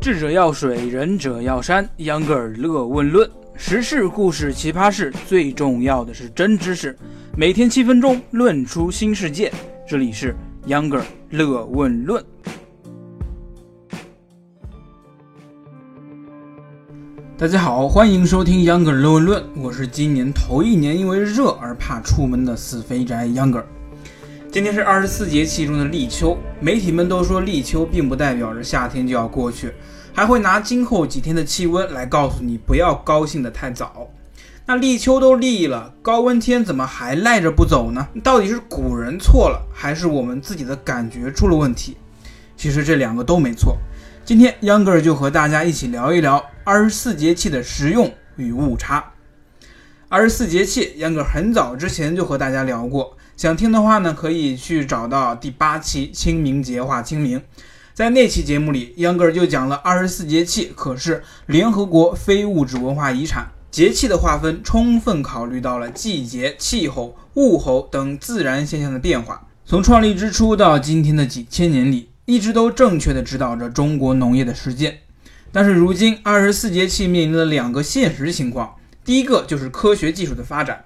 智者要水，仁者要山。秧歌尔乐问论时事、故事、奇葩事，最重要的是真知识。每天七分钟，论出新世界。这里是秧歌尔乐问论。大家好，欢迎收听秧歌尔乐问论。我是今年头一年因为热而怕出门的死肥宅秧歌尔。今天是二十四节气中的立秋，媒体们都说立秋并不代表着夏天就要过去，还会拿今后几天的气温来告诉你不要高兴的太早。那立秋都立了，高温天怎么还赖着不走呢？到底是古人错了，还是我们自己的感觉出了问题？其实这两个都没错。今天秧歌儿就和大家一起聊一聊二十四节气的实用与误差。二十四节气，秧歌儿很早之前就和大家聊过。想听的话呢，可以去找到第八期清明节话清明，在那期节目里，秧歌儿就讲了二十四节气可是联合国非物质文化遗产。节气的划分充分考虑到了季节、气候、物候等自然现象的变化。从创立之初到今天的几千年里，一直都正确的指导着中国农业的实践。但是如今，二十四节气面临了两个现实情况，第一个就是科学技术的发展。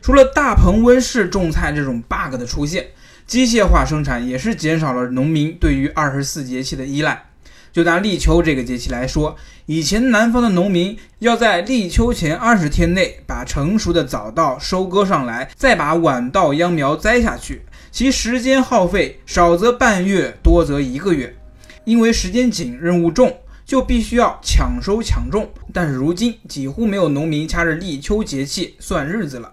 除了大棚温室种菜这种 bug 的出现，机械化生产也是减少了农民对于二十四节气的依赖。就拿立秋这个节气来说，以前南方的农民要在立秋前二十天内把成熟的早稻收割上来，再把晚稻秧苗栽下去，其时间耗费少则半月，多则一个月。因为时间紧，任务重，就必须要抢收抢种。但是如今几乎没有农民掐着立秋节气算日子了。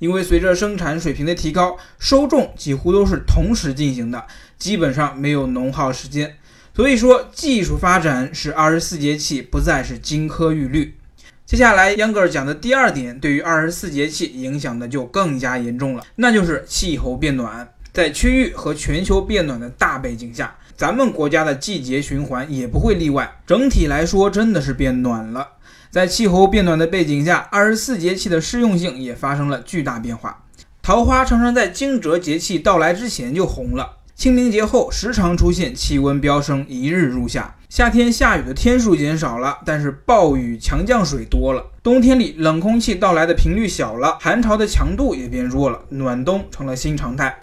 因为随着生产水平的提高，收种几乎都是同时进行的，基本上没有农耗时间。所以说，技术发展使二十四节气不再是金科玉律。接下来，秧歌儿讲的第二点，对于二十四节气影响的就更加严重了，那就是气候变暖。在区域和全球变暖的大背景下，咱们国家的季节循环也不会例外。整体来说，真的是变暖了。在气候变暖的背景下，二十四节气的适用性也发生了巨大变化。桃花常常在惊蛰节气到来之前就红了，清明节后时常出现气温飙升，一日入夏。夏天下雨的天数减少了，但是暴雨强降水多了。冬天里冷空气到来的频率小了，寒潮的强度也变弱了，暖冬成了新常态。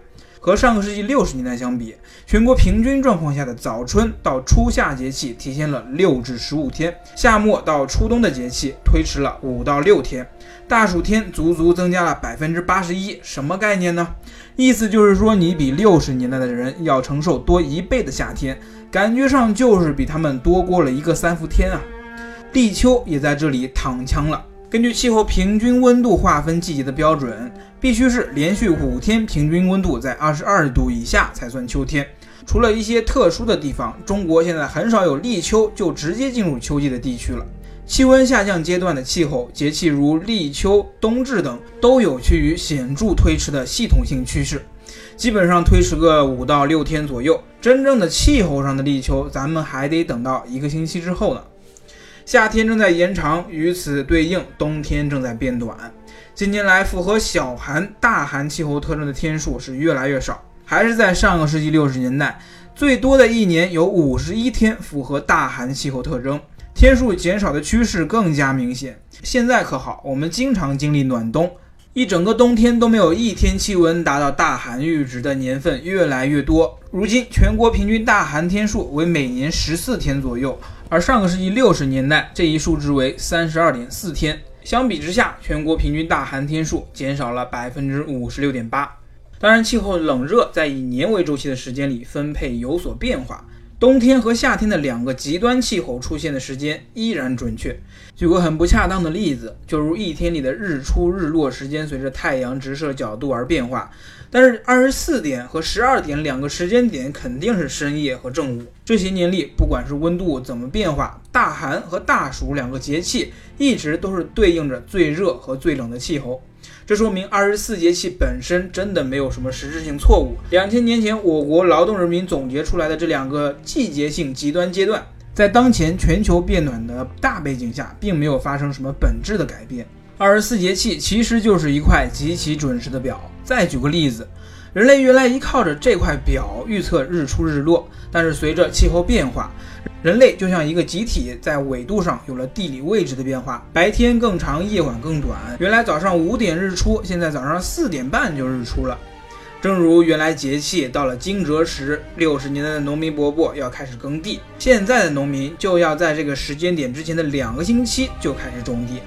和上个世纪六十年代相比，全国平均状况下的早春到初夏节气提前了六至十五天，夏末到初冬的节气推迟了五到六天，大暑天足足增加了百分之八十一。什么概念呢？意思就是说，你比六十年代的人要承受多一倍的夏天，感觉上就是比他们多过了一个三伏天啊！立秋也在这里躺枪了。根据气候平均温度划分季节的标准，必须是连续五天平均温度在二十二度以下才算秋天。除了一些特殊的地方，中国现在很少有立秋就直接进入秋季的地区了。气温下降阶段的气候节气如立秋、冬至等，都有趋于显著推迟的系统性趋势，基本上推迟个五到六天左右。真正的气候上的立秋，咱们还得等到一个星期之后呢。夏天正在延长，与此对应，冬天正在变短。近年来，符合小寒、大寒气候特征的天数是越来越少。还是在上个世纪六十年代，最多的一年有五十一天符合大寒气候特征，天数减少的趋势更加明显。现在可好，我们经常经历暖冬，一整个冬天都没有一天气温达到大寒阈值的年份越来越多。如今，全国平均大寒天数为每年十四天左右。而上个世纪六十年代，这一数值为三十二点四天。相比之下，全国平均大寒天数减少了百分之五十六点八。当然，气候冷热在以年为周期的时间里分配有所变化。冬天和夏天的两个极端气候出现的时间依然准确。举个很不恰当的例子，就如一天里的日出日落时间随着太阳直射角度而变化，但是二十四点和十二点两个时间点肯定是深夜和正午。这些年里，不管是温度怎么变化，大寒和大暑两个节气一直都是对应着最热和最冷的气候。这说明二十四节气本身真的没有什么实质性错误。两千年前，我国劳动人民总结出来的这两个季节性极端阶段，在当前全球变暖的大背景下，并没有发生什么本质的改变。二十四节气其实就是一块极其准时的表。再举个例子，人类原来依靠着这块表预测日出日落，但是随着气候变化，人类就像一个集体，在纬度上有了地理位置的变化，白天更长，夜晚更短。原来早上五点日出，现在早上四点半就日出了。正如原来节气到了惊蛰时，六十年代的农民伯伯要开始耕地，现在的农民就要在这个时间点之前的两个星期就开始种地。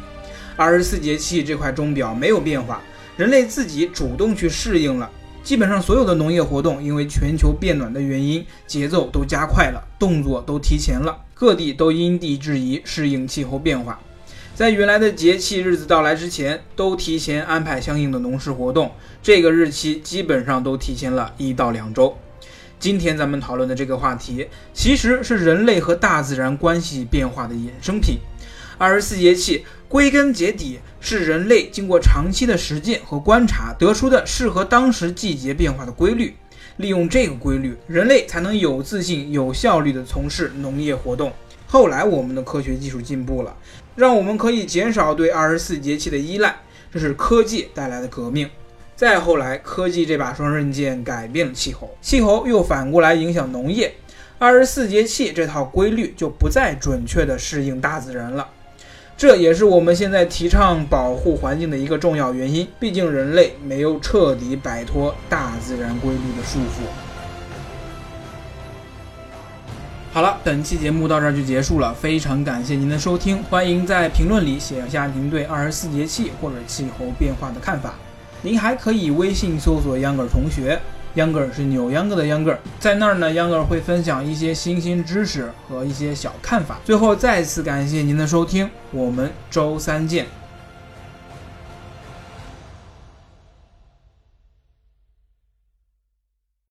二十四节气这块钟表没有变化，人类自己主动去适应了。基本上所有的农业活动，因为全球变暖的原因，节奏都加快了，动作都提前了，各地都因地制宜适应气候变化。在原来的节气日子到来之前，都提前安排相应的农事活动，这个日期基本上都提前了一到两周。今天咱们讨论的这个话题，其实是人类和大自然关系变化的衍生品。二十四节气归根结底是人类经过长期的实践和观察得出的适合当时季节变化的规律，利用这个规律，人类才能有自信、有效率地从事农业活动。后来我们的科学技术进步了。让我们可以减少对二十四节气的依赖，这是科技带来的革命。再后来，科技这把双刃剑改变了气候，气候又反过来影响农业，二十四节气这套规律就不再准确地适应大自然了。这也是我们现在提倡保护环境的一个重要原因。毕竟人类没有彻底摆脱大自然规律的束缚。好了，本期节目到这儿就结束了，非常感谢您的收听，欢迎在评论里写下您对二十四节气或者气候变化的看法。您还可以微信搜索秧歌同学，秧歌儿是扭秧歌的秧歌儿，在那儿呢，秧歌儿会分享一些新兴知识和一些小看法。最后再次感谢您的收听，我们周三见。